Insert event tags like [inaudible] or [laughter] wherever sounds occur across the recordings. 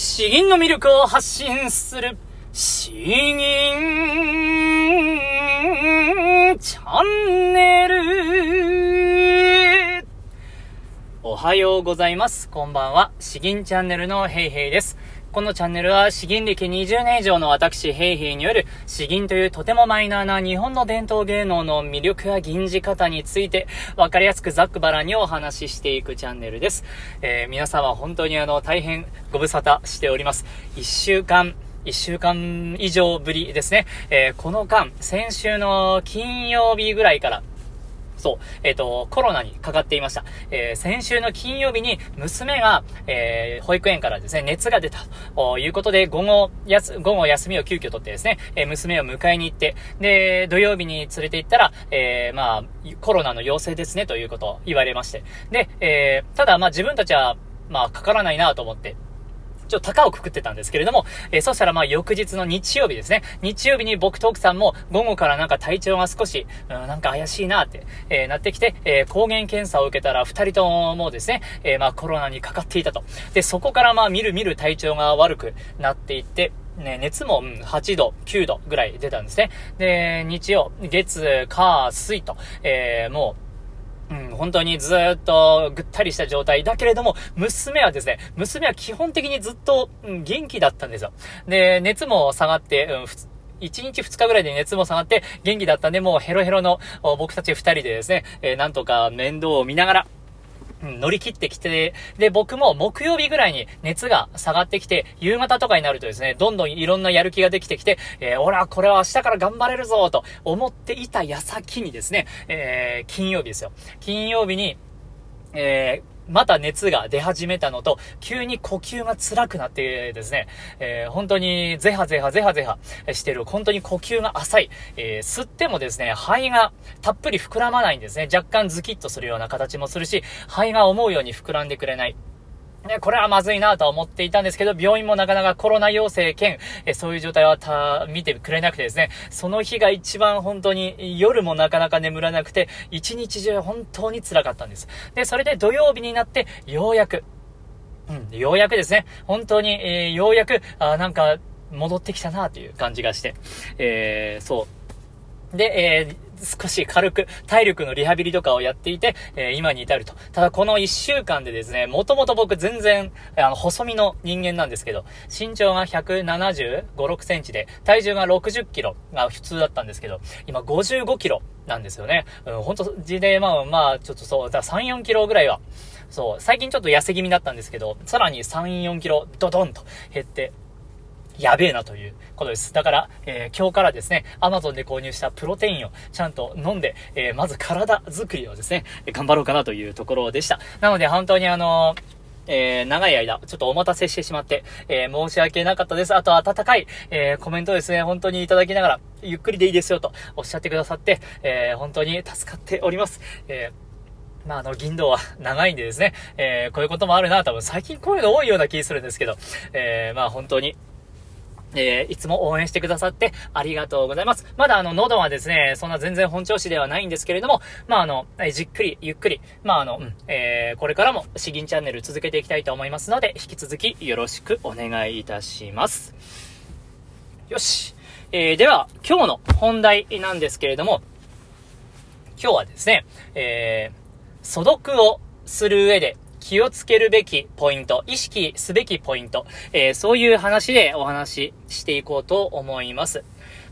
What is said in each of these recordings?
詩吟の魅力を発信する、詩吟チャンネル。おはようございます。こんばんは。詩吟チャンネルのヘイヘイです。このチャンネルは詩吟歴20年以上の私、ヘイヘイによる詩吟というとてもマイナーな日本の伝統芸能の魅力や吟じ方についてわかりやすくざっくばらにお話ししていくチャンネルです。えー、皆様本当にあの大変ご無沙汰しております。1週間1週間以上ぶりですね。えー、この間、先週の金曜日ぐらいからそう、えっ、ー、と、コロナにかかっていました。えー、先週の金曜日に娘が、えー、保育園からですね、熱が出たということで、午後、やす、午後休みを急遽取ってですね、え娘を迎えに行って、で、土曜日に連れて行ったら、えまあ、コロナの陽性ですね、ということを言われまして。で、えただ、まあ自分たちは、まあ、かからないなと思って、ちょっと高をくくってたんですけれども、えー、そしたらまあ翌日の日曜日ですね。日曜日に僕と奥さんも午後からなんか体調が少し、うん、なんか怪しいなって、えー、なってきて、えー、抗原検査を受けたら二人ともですね、えー、まあコロナにかかっていたと。で、そこからまあ見る見る体調が悪くなっていって、ね、熱も、うん、8度、9度ぐらい出たんですね。で、日曜、月、火、水と、えー、もう、うん、本当にずっとぐったりした状態だけれども、娘はですね、娘は基本的にずっと、うん、元気だったんですよ。で、熱も下がって、うん、1日2日ぐらいで熱も下がって元気だったんで、もうヘロヘロの僕たち2人でですね、えー、なんとか面倒を見ながら、ん乗り切ってきて、で、僕も木曜日ぐらいに熱が下がってきて、夕方とかになるとですね、どんどんいろんなやる気ができてきて、えー、俺はこれは明日から頑張れるぞと思っていた矢先にですね、えー、金曜日ですよ。金曜日に、えー、また熱が出始めたのと、急に呼吸が辛くなってですね、えー、本当にゼハゼハゼハゼハしてる、本当に呼吸が浅い、えー、吸ってもですね、肺がたっぷり膨らまないんですね。若干ズキッとするような形もするし、肺が思うように膨らんでくれない。ね、これはまずいなとは思っていたんですけど、病院もなかなかコロナ陽性兼、えそういう状態はた、見てくれなくてですね、その日が一番本当に夜もなかなか眠らなくて、一日中本当に辛かったんです。で、それで土曜日になって、ようやく、うん、ようやくですね、本当に、えー、ようやく、あなんか、戻ってきたなという感じがして、えー、そう。で、えー、少し軽く体力のリハビリとかをやっていて、えー、今に至ると。ただこの1週間でですね、もともと僕全然、あの、細身の人間なんですけど、身長が175、6センチで、体重が60キロが普通だったんですけど、今55キロなんですよね。うん、ほんと、で、まあまあ、ちょっとそう、だ3、4キロぐらいは、そう、最近ちょっと痩せ気味だったんですけど、さらに3、4キロドドンと減って、やべえなということです。だから、えー、今日からですね、アマゾンで購入したプロテインをちゃんと飲んで、えー、まず体作りをですね、頑張ろうかなというところでした。なので本当にあのえー、長い間、ちょっとお待たせしてしまって、えー、申し訳なかったです。あと、温かい、えー、コメントですね、本当にいただきながら、ゆっくりでいいですよとおっしゃってくださって、え本当に助かっております。えまあ、あの、銀道は長いんでですね、えこういうこともあるな、多分最近こういうの多いような気するんですけど、えまあ、本当に、えー、いつも応援してくださってありがとうございます。まだあの、喉はですね、そんな全然本調子ではないんですけれども、まああの、じっくり、ゆっくり、まああの、うん、えー、これからも詩吟チャンネル続けていきたいと思いますので、引き続きよろしくお願いいたします。よし。えー、では、今日の本題なんですけれども、今日はですね、えー、素読をする上で気をつけるべきポイント、意識すべきポイント、えー、そういう話でお話ししていこうと思います。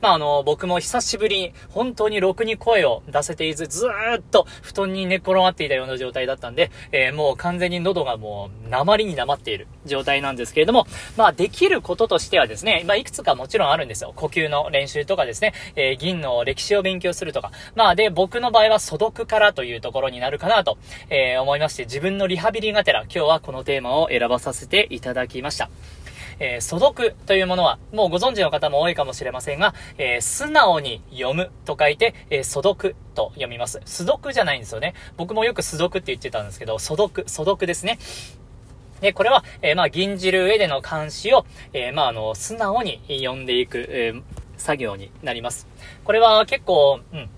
まあ、あの、僕も久しぶりに、本当にろくに声を出せていず、ずーっと布団に寝転がっていたような状態だったんで、えー、もう完全に喉がもう、鉛に鉛っている状態なんですけれども、まあ、できることとしてはですね、まあ、いくつかもちろんあるんですよ。呼吸の練習とかですね、えー、銀の歴史を勉強するとか。まあ、で、僕の場合は素読からというところになるかなと、えー、思いまして、自分のリハビリがてら、今日はこのテーマを選ばさせていただきました。えー、素読というものは、もうご存知の方も多いかもしれませんが、えー、素直に読むと書いて、えー、素読と読みます。素読じゃないんですよね。僕もよく素読って言ってたんですけど、素読、素読ですね。で、これは、え、まあ、銀じる上での監視を、え、まあ、あの、素直に読んでいく、え、作業になります。これは結構、うん、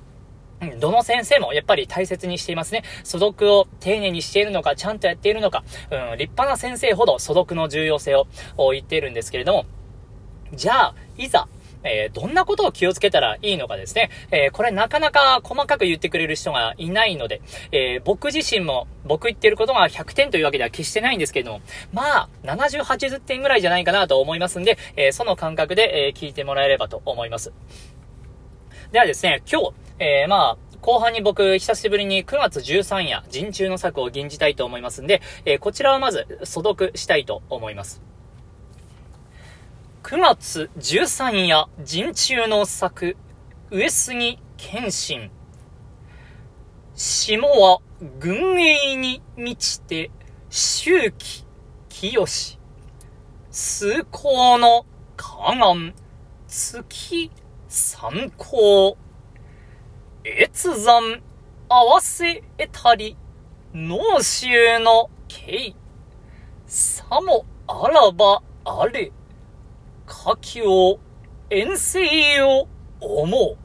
どの先生もやっぱり大切にしていますね。素読を丁寧にしているのか、ちゃんとやっているのか、うん、立派な先生ほど素読の重要性を言っているんですけれども、じゃあ、いざ、えー、どんなことを気をつけたらいいのかですね。えー、これなかなか細かく言ってくれる人がいないので、えー、僕自身も僕言ってることが100点というわけでは決してないんですけれども、まあ、70、80点ぐらいじゃないかなと思いますんで、えその感覚で、え聞いてもらえればと思います。ではですね、今日、えーまあ、後半に僕、久しぶりに9月13夜、人中の策を吟じたいと思いますんで、えーこちらをまず、素読したいと思います。9月13夜、人中の作、上杉謙信。下は軍営に満ちて、周期清し。崇高の河岸、月参考。越山合わせ得たり、脳臭の刑。さもあらばあれ。下記を、遠征を思う。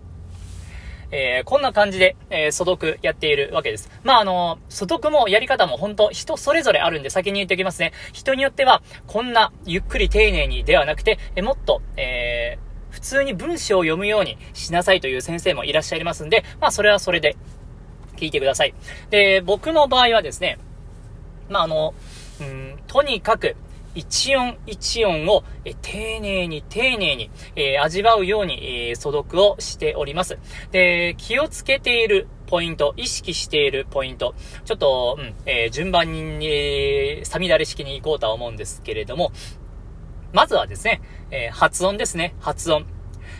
えー、こんな感じで、えー、素読やっているわけです。まあ、あのー、素読もやり方も本当人それぞれあるんで先に言っておきますね。人によっては、こんなゆっくり丁寧にではなくて、えもっと、え普通に文章を読むようにしなさいという先生もいらっしゃいますんで、まあ、それはそれで聞いてください。で、僕の場合はですね、まあ、あの、うん、とにかく、一音一音を、え丁寧に丁寧に、えー、味わうように、えー、素読をしております。で、気をつけているポイント、意識しているポイント、ちょっと、うん、えー、順番に、えー、さみだれ式に行こうとは思うんですけれども、まずはですね、え発音ですね、発音。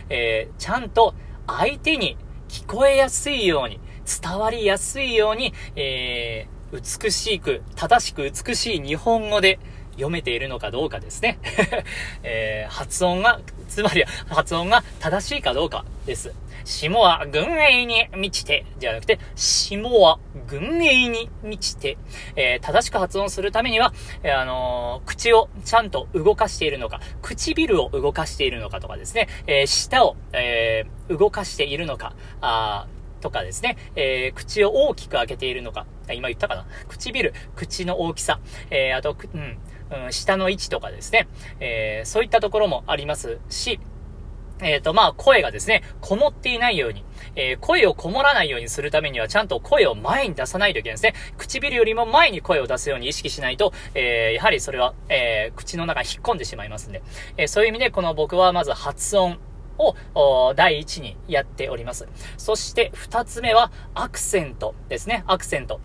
えちゃんと相手に聞こえやすいように、伝わりやすいように、え美しく、正しく美しい日本語で、読めているのかどうかですね。[laughs] えー、発音が、つまり発音が正しいかどうかです。下は軍営に満ちて、じゃなくて、下は軍営に満ちて、えー、正しく発音するためには、えー、あのー、口をちゃんと動かしているのか、唇を動かしているのかとかですね、え、舌を、え動かしているのか、あとかですね、え口を大きく開けているのか、今言ったかな。唇、口の大きさ、えあと、うん、うん、下の位置とかですね、えー、そういったところもありますし、えっ、ー、と、まあ、声がですね、こもっていないように、えー、声をこもらないようにするためには、ちゃんと声を前に出さないといけないですね。唇よりも前に声を出すように意識しないと、えー、やはりそれは、え口の中に引っ込んでしまいますんで、えそういう意味で、この僕はまず発音、を第一にやっております。そして二つ目はアクセントですね。アクセント。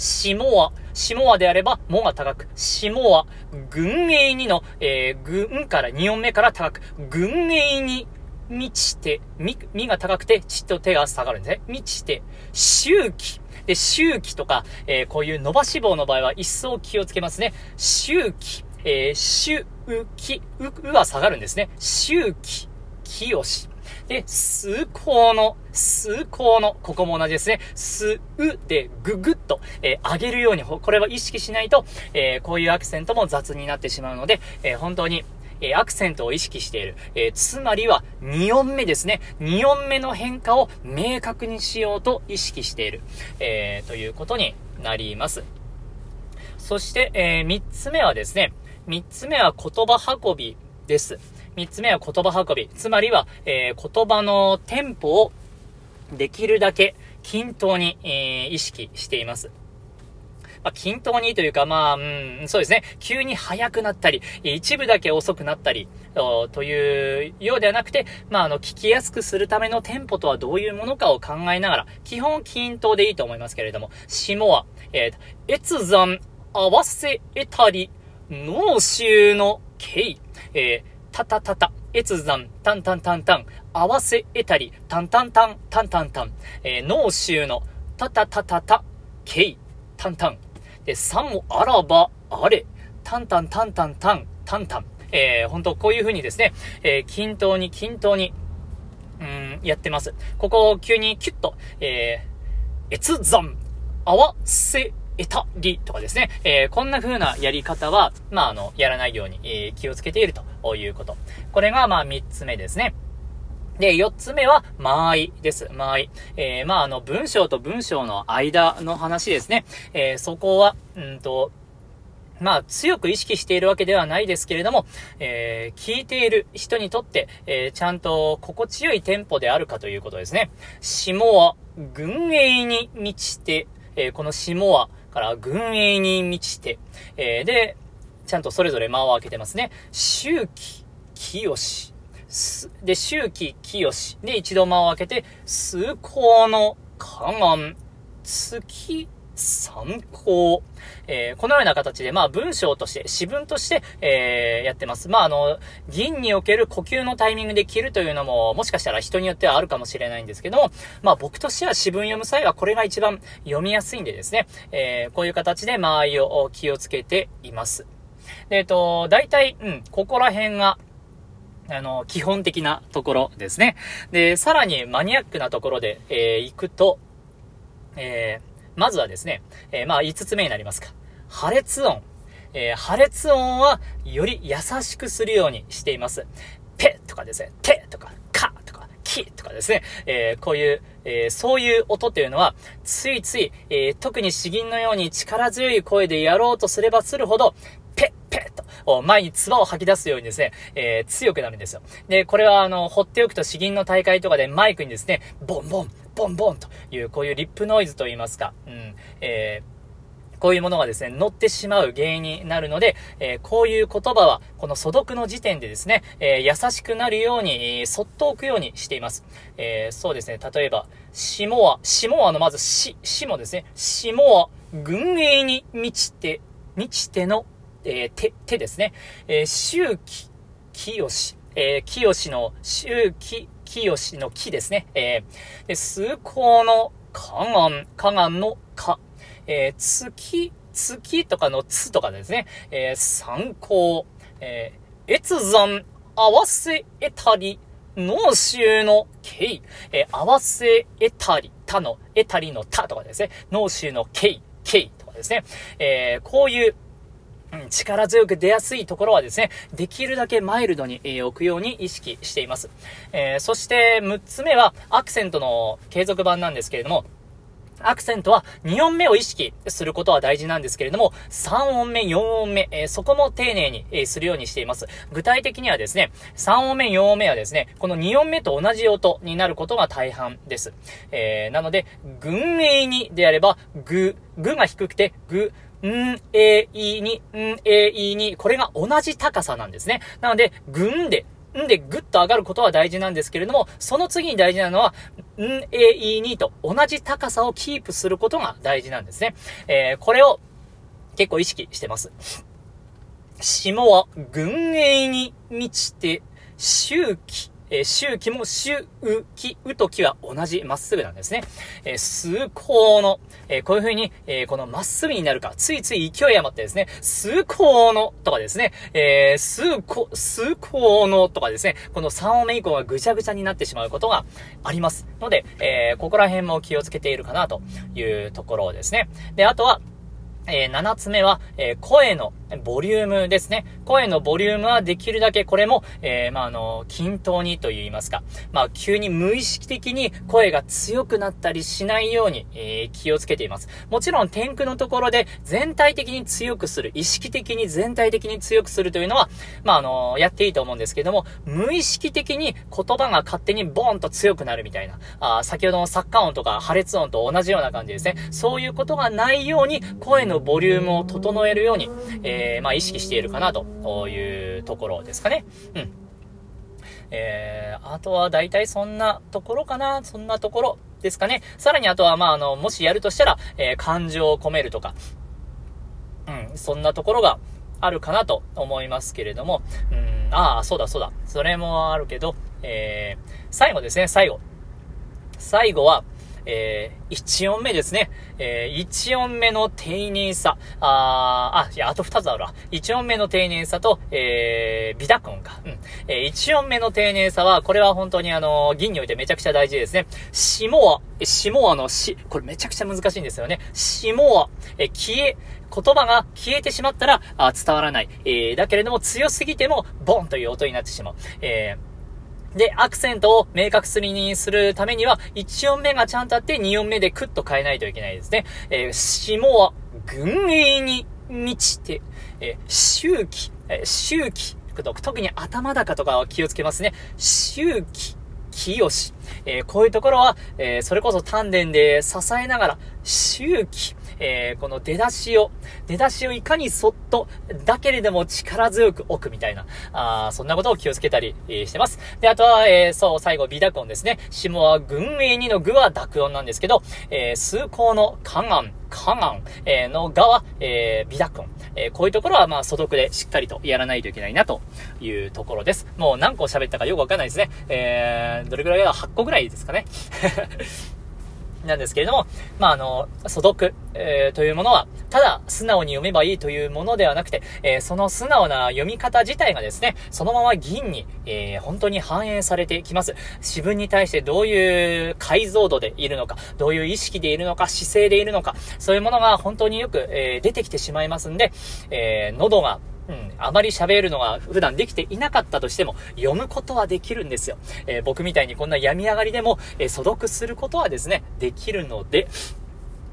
下は、下はであれば、もが高く、下は、軍営にの、えー、軍から2音目から高く、軍営に満ちて、み、みが高くて、ちっと手が下がるんですね。満ちて、周期。で、周期とか、えー、こういう伸ばし棒の場合は一層気をつけますね。周期。えー、周期。う、うは下がるんですね。周期。清し。で、数高の、数高の、ここも同じですね。す、うでぐぐっと、えー、上げるように、これは意識しないと、えー、こういうアクセントも雑になってしまうので、えー、本当に、えアクセントを意識している。えつまりは、2音目ですね。2音目の変化を明確にしようと意識している。えということになります。そして、え3つ目はですね、3つ目は言葉運びです。三つ目は言葉運び。つまりは、えー、言葉のテンポをできるだけ均等に、えー、意識しています。まあ、均等にというか、まあ、うん、そうですね。急に速くなったり、一部だけ遅くなったり、というようではなくて、まあ、あの、聞きやすくするためのテンポとはどういうものかを考えながら、基本均等でいいと思いますけれども、下は、えー、越山合わせ得たり、脳臭の形、えーたたたた、越山、たんたんたんたん、合わせ得たり、たんたんたん、たんたんたん、えー、脳臭の、たたたたた、けい、たんたん。で、さもあらば、あれ、たんたんたんたんたん、たんたん。えー、本当こういう風にですね、えー、均等に均等に、うん、やってます。ここを急にキュッと、えー、越山、合わせ得たりとかですね、えー、こんな風なやり方は、まあ、あの、やらないように、えー、気をつけているということ。これが、まあ、三つ目ですね。で、四つ目は、間合いです。間合い。えー、まあ、あの、文章と文章の間の話ですね。えー、そこは、うんと、まあ、強く意識しているわけではないですけれども、えー、聞いている人にとって、えー、ちゃんと心地よいテンポであるかということですね。下は、軍営に満ちて、えー、この下はから軍営に満ちて、え、で、ちゃんとそれぞれ間を開けてますね。周期、清し。で、周期、清し。で、一度間を開けて、崇高の河岸、月、参考。えー、このような形で、まあ文章として、詩文として、えー、やってます。まああの、銀における呼吸のタイミングで切るというのも、もしかしたら人によってはあるかもしれないんですけども、まあ僕としては詩文読む際はこれが一番読みやすいんでですね、えー、こういう形で間合いを気をつけています。で、えっと、大体、うん、ここら辺が、あの、基本的なところですね。で、さらにマニアックなところで、えー、行くと、えー、まずはですね、えー、まあ、5つ目になりますか。破裂音。えー、破裂音は、より優しくするようにしています。ペとかですね、テとか、カとか、キとかですね、えー、こういう、えー、そういう音っていうのは、ついつい、えー、特に詩吟のように力強い声でやろうとすればするほど、前に唾を吐き出すようにですね、えー、強くなるんですよ。で、これはあの、放っておくと詩吟の大会とかでマイクにですね、ボンボン、ボンボンという、こういうリップノイズと言いますか、うん、えーこういうものがですね、乗ってしまう原因になるので、えー、こういう言葉は、この素読の時点でですね、えー、優しくなるように、えー、そっと置くようにしています。えそうですね、例えば、下は、下はのまずし、下ですね、下は、軍営に満ちて、満ちてのえー、手、手ですね。えー、周期、清、えー、清の、周期、清の木ですね。えー、で、崇高の河岸、河岸のか、えー、月、月とかのつとかですね。えー、参考、えー、越山、合わせえたり、脳臭の形、えー、合わせえたり、たの、えたりのたとかですね。脳臭の形、形とかですね。えー、こういう、力強く出やすいところはですね、できるだけマイルドに、えー、置くように意識しています。えー、そして6つ目はアクセントの継続版なんですけれども、アクセントは2音目を意識することは大事なんですけれども、3音目、4音目、えー、そこも丁寧に、えー、するようにしています。具体的にはですね、3音目、4音目はですね、この2音目と同じ音になることが大半です。えー、なので、群英にであれば、ぐ、ぐが低くて、ぐ、ん、え、いに、ん、え、いに、これが同じ高さなんですね。なので、ぐんで、んでぐっと上がることは大事なんですけれども、その次に大事なのは、ん、え、いにと同じ高さをキープすることが大事なんですね。えー、これを結構意識してます。下は群英に満ちて周期えー、周期も周期、うときは同じまっすぐなんですね。えー、崇高の、えー、こういう風に、えー、このまっすぐになるか、ついつい勢い余ってですね、崇高のとかですね、えー、崇高、崇高のとかですね、この3音目以降がぐちゃぐちゃになってしまうことがあります。ので、えー、ここら辺も気をつけているかなというところですね。で、あとは、えー、7つ目は、えー、声のボリュームですね。声のボリュームはできるだけこれも、えー、まあ、あの、均等にと言いますか。まあ、急に無意識的に声が強くなったりしないように、え、気をつけています。もちろん、天空のところで全体的に強くする、意識的に全体的に強くするというのは、まあ、あの、やっていいと思うんですけども、無意識的に言葉が勝手にボーンと強くなるみたいな、あ先ほどのサッカー音とか破裂音と同じような感じですね。そういうことがないように、声のボリュームを整えるように、えー、まあ、意識しているかなというところですかね。うん。えー、あとは大体そんなところかなそんなところですかね。さらにあとは、まあ、あの、もしやるとしたら、えー、感情を込めるとか、うん、そんなところがあるかなと思いますけれども、うん、ああ、そうだそうだ。それもあるけど、えー、最後ですね、最後。最後は、えー、1音目ですね。えー、1音目の丁寧さ。ああ、いや、あと2つあるわ。1音目の丁寧さと、えー、ビタコンか。うん。えー、1音目の丁寧さは、これは本当にあの、銀においてめちゃくちゃ大事ですね。下は、下はのし、これめちゃくちゃ難しいんですよね。下は、えー、消え、言葉が消えてしまったら、あ伝わらない。えー、だけれども強すぎても、ボンという音になってしまう。えーで、アクセントを明確するにするためには、1音目がちゃんとあって、2音目でクッと変えないといけないですね。えー、下は、群英に満ちて、えー、周期、えー、周期、特に頭高とかは気をつけますね。周期、清し。えー、こういうところは、えー、それこそ丹田で支えながら、周期、えー、この出だしを、出だしをいかにそっと、だけれども力強く置くみたいな、あそんなことを気をつけたり、えー、してます。で、あとは、えー、そう、最後、微濁音ですね。下は群英2の具は濁音なんですけど、えー、数項の観案、観案、え、のがは、えー、微濁音。えー、こういうところは、まあ、素読でしっかりとやらないといけないな、というところです。もう何個喋ったかよくわかんないですね。えー、どれぐらいだ ?8 個ぐらいですかね。なんですけれども、まあ、あの、素読、えー、というものは、ただ素直に読めばいいというものではなくて、えー、その素直な読み方自体がですね、そのまま銀に、えー、本当に反映されてきます。自分に対してどういう解像度でいるのか、どういう意識でいるのか、姿勢でいるのか、そういうものが本当によく、え、出てきてしまいますんで、え、喉が、あまり喋るのが普段できていなかったとしても、読むことはできるんですよ。えー、僕みたいにこんな病み上がりでも、えー、素読することはですね、できるので、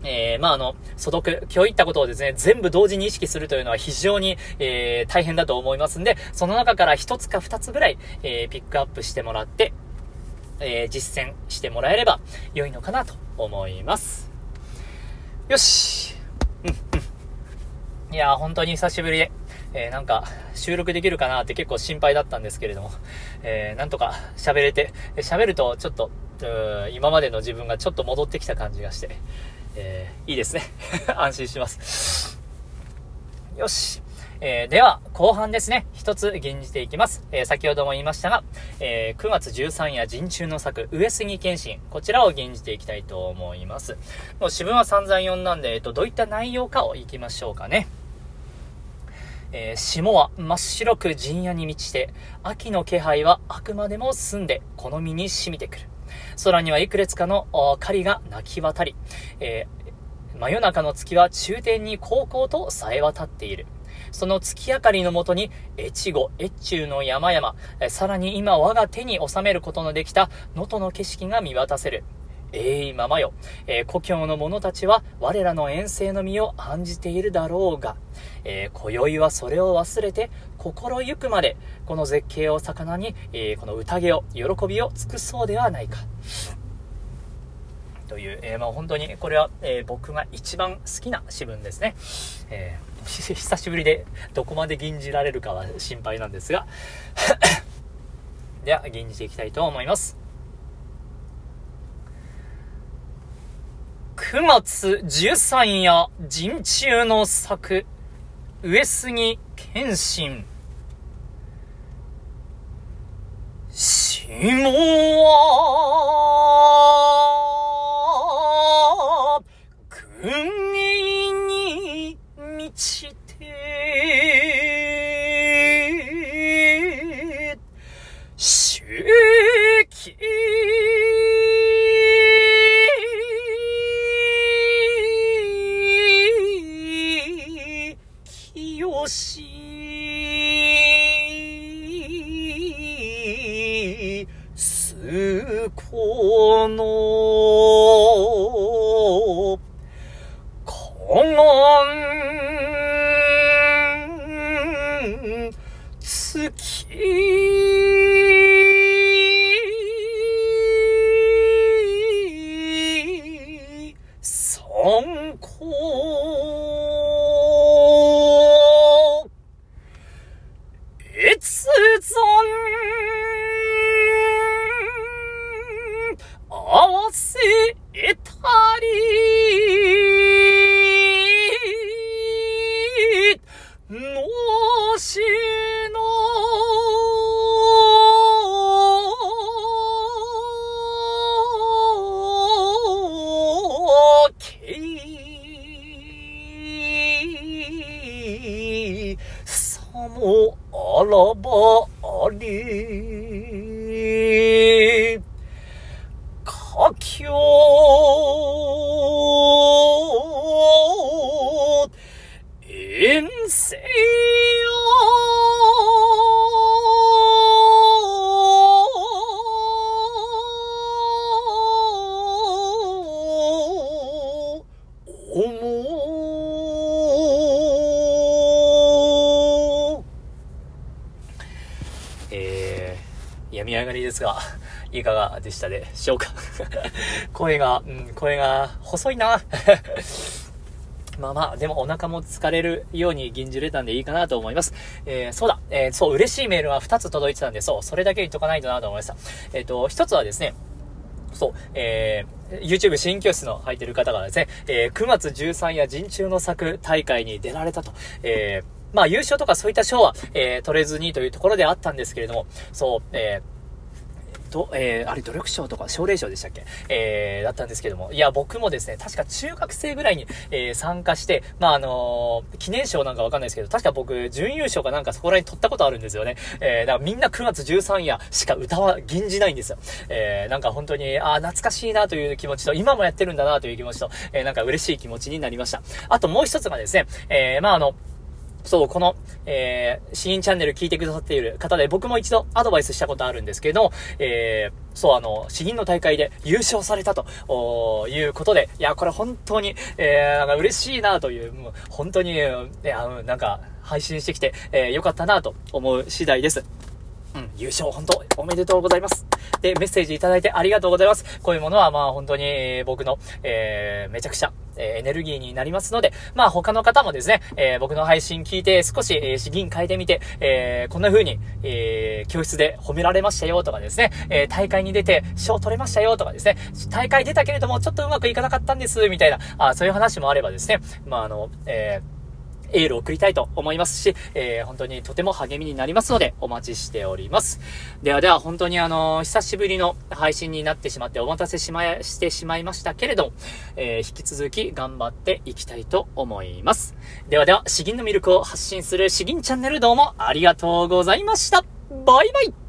えー、まあ、あの、素読、今日言ったことをですね、全部同時に意識するというのは非常に、えー、大変だと思いますんで、その中から一つか二つぐらい、えー、ピックアップしてもらって、え、実践してもらえれば良いのかなと思います。よし。うん、うん。いや、本当に久しぶりで、えー、なんか、収録できるかなって結構心配だったんですけれども、えー、なんとか喋れて、喋るとちょっと、今までの自分がちょっと戻ってきた感じがして、えー、いいですね。[laughs] 安心します。よし。えー、では、後半ですね。一つ吟じていきます。えー、先ほども言いましたが、えー、9月13夜陣中の作、上杉謙信。こちらを吟じていきたいと思います。もう自分は散々読んだんで、えっと、どういった内容かをいきましょうかね。えー、霜は真っ白く陣屋に満ちて、秋の気配はあくまでも澄んで、この身に染みてくる。空にはいくつかの狩りが泣き渡り、えー、真夜中の月は中天に高校とさえ渡っている。その月明かりのもとに、越後、越中の山々、さらに今我が手に収めることのできた能登の景色が見渡せる。えいままよ。えー、故郷の者たちは我らの遠征の身を案じているだろうが、えー、今宵はそれを忘れて心ゆくまでこの絶景を魚に、えー、この宴を、喜びを尽くそうではないか。という、えー、まあ本当にこれは、えー、僕が一番好きな詩文ですね。えー、[laughs] 久しぶりでどこまで吟じられるかは心配なんですが [laughs] では吟じていきたいと思います。9月13夜、陣中の作、上杉謙信。下は、軍営に満ちて、えー、病み上がりですが、[laughs] いかがでしたでしょうか？[laughs] 声が、うん、声が細いな。[laughs] まあまあ、でもお腹も疲れるように銀じれたんでいいかなと思います。えー、そうだ、えー、そう、嬉しいメールが2つ届いてたんで、そう、それだけ言っとかないとなと思いました。えっ、ー、と、1つはですね、そう、えー、YouTube 新教室の入ってる方がですね、えー、9月13夜人中の作大会に出られたと、えー、まあ優勝とかそういった賞は、えー、取れずにというところであったんですけれども、そう、えー、と、えー、あれ努力賞とか奨励賞でしたっけ？えー、だったんですけども、いや、僕もですね、確か中学生ぐらいに、えー、参加して、まあ、あのー、記念賞なんかわかんないですけど、確か僕、準優勝かなんかそこら辺取ったことあるんですよね。え、だからみんな9月13夜しか歌は銀じないんですよ。え、なんか本当に、あ懐かしいなという気持ちと、今もやってるんだなという気持ちと、えー、なんか嬉しい気持ちになりました。あともう一つがですね、えー、まあ、あの、そう、この、えー、シーンチャンネル聞いてくださっている方で、僕も一度アドバイスしたことあるんですけど、えー、そう、あの、詩吟の大会で優勝されたということで、いや、これ本当に、えー、なんか嬉しいなという、もう本当に、いや、なんか、配信してきて、えー、よかったなと思う次第です。うん、優勝本当おめでとうございます。で、メッセージいただいてありがとうございます。こういうものはまあ本当に、僕の、えー、めちゃくちゃ、え、エネルギーになりますので、まあ他の方もですね、えー、僕の配信聞いて少し、えー、資金変えてみて、えー、こんな風に、えー、教室で褒められましたよとかですね、えー、大会に出て賞取れましたよとかですね、大会出たけれどもちょっとうまくいかなかったんです、みたいな、あそういう話もあればですね、まああの、えーエールを送りたいと思いますし、えー、本当にとても励みになりますので、お待ちしております。ではでは、本当にあのー、久しぶりの配信になってしまってお待たせしま、してしまいましたけれども、えー、引き続き頑張っていきたいと思います。ではでは、詩吟の魅力を発信する詩吟チャンネルどうもありがとうございました。バイバイ